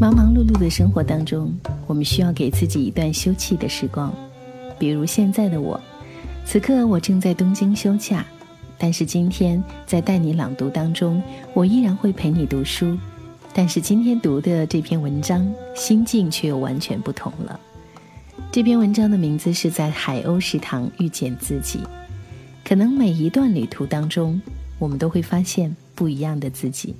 忙忙碌碌的生活当中，我们需要给自己一段休憩的时光。比如现在的我，此刻我正在东京休假，但是今天在带你朗读当中，我依然会陪你读书。但是今天读的这篇文章，心境却又完全不同了。这篇文章的名字是在海鸥食堂遇见自己。可能每一段旅途当中，我们都会发现不一样的自己。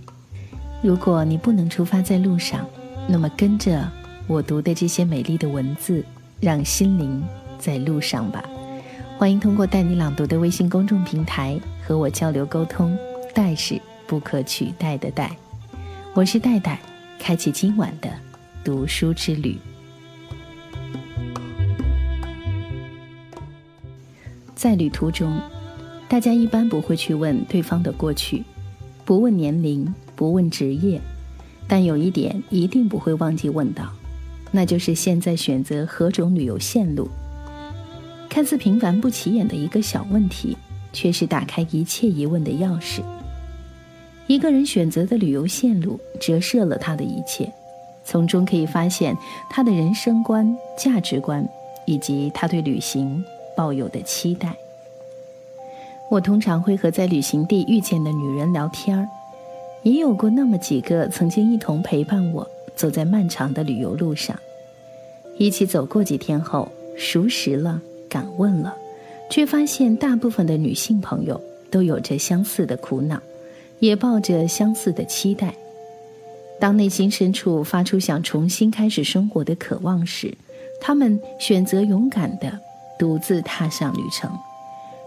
如果你不能出发在路上，那么跟着我读的这些美丽的文字，让心灵在路上吧。欢迎通过带你朗读的微信公众平台和我交流沟通。代是不可取代的代，我是戴戴，开启今晚的读书之旅。在旅途中，大家一般不会去问对方的过去，不问年龄，不问职业，但有一点一定不会忘记问到，那就是现在选择何种旅游线路。看似平凡不起眼的一个小问题，却是打开一切疑问的钥匙。一个人选择的旅游线路，折射了他的一切，从中可以发现他的人生观、价值观，以及他对旅行。抱有的期待。我通常会和在旅行地遇见的女人聊天儿，也有过那么几个曾经一同陪伴我走在漫长的旅游路上，一起走过几天后熟识了、敢问了，却发现大部分的女性朋友都有着相似的苦恼，也抱着相似的期待。当内心深处发出想重新开始生活的渴望时，她们选择勇敢的。独自踏上旅程，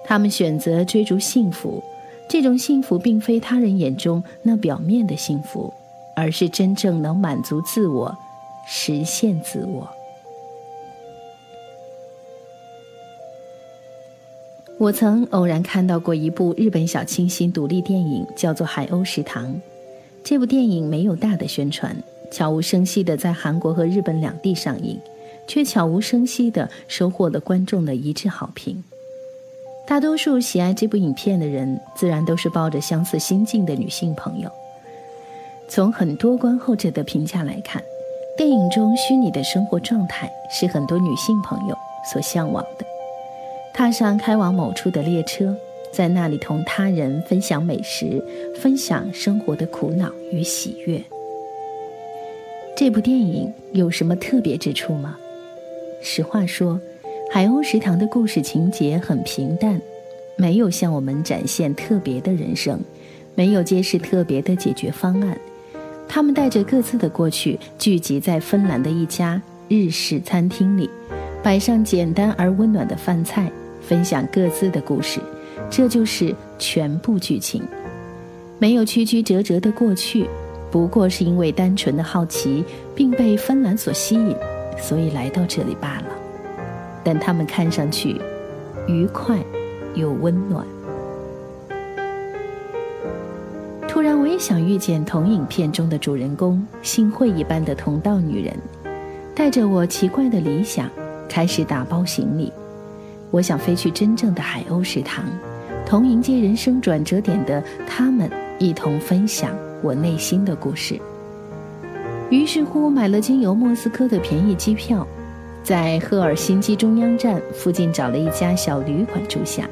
他们选择追逐幸福。这种幸福并非他人眼中那表面的幸福，而是真正能满足自我、实现自我。我曾偶然看到过一部日本小清新独立电影，叫做《海鸥食堂》。这部电影没有大的宣传，悄无声息地在韩国和日本两地上映。却悄无声息地收获了观众的一致好评。大多数喜爱这部影片的人，自然都是抱着相似心境的女性朋友。从很多观后者的评价来看，电影中虚拟的生活状态是很多女性朋友所向往的。踏上开往某处的列车，在那里同他人分享美食，分享生活的苦恼与喜悦。这部电影有什么特别之处吗？实话说，海鸥食堂的故事情节很平淡，没有向我们展现特别的人生，没有揭示特别的解决方案。他们带着各自的过去，聚集在芬兰的一家日式餐厅里，摆上简单而温暖的饭菜，分享各自的故事。这就是全部剧情，没有曲曲折折的过去，不过是因为单纯的好奇，并被芬兰所吸引。所以来到这里罢了，但他们看上去愉快又温暖。突然，我也想遇见同影片中的主人公幸会一般的同道女人，带着我奇怪的理想，开始打包行李。我想飞去真正的海鸥食堂，同迎接人生转折点的他们一同分享我内心的故事。于是乎，买了经由莫斯科的便宜机票，在赫尔辛基中央站附近找了一家小旅馆住下。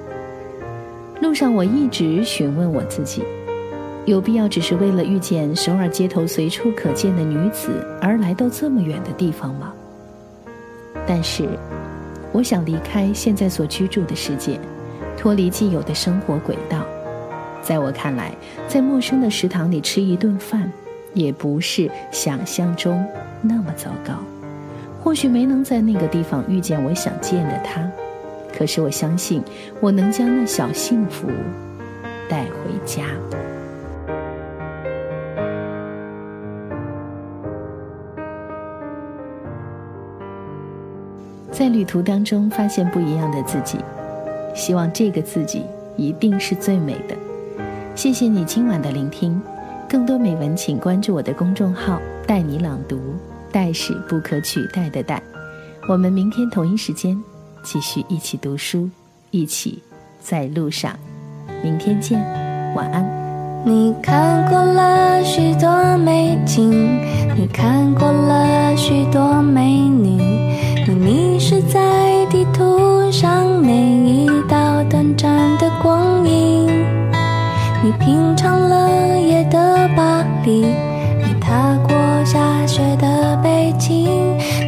路上，我一直询问我自己：有必要只是为了遇见首尔街头随处可见的女子而来到这么远的地方吗？但是，我想离开现在所居住的世界，脱离既有的生活轨道。在我看来，在陌生的食堂里吃一顿饭。也不是想象中那么糟糕，或许没能在那个地方遇见我想见的他，可是我相信我能将那小幸福带回家。在旅途当中发现不一样的自己，希望这个自己一定是最美的。谢谢你今晚的聆听。更多美文，请关注我的公众号“带你朗读”，代是不可取代的代。我们明天同一时间继续一起读书，一起在路上。明天见，晚安。你看过了许多美景，你看过了许多美女，你迷失在地图上每一道短暂的光影，你品尝了夜的巴黎。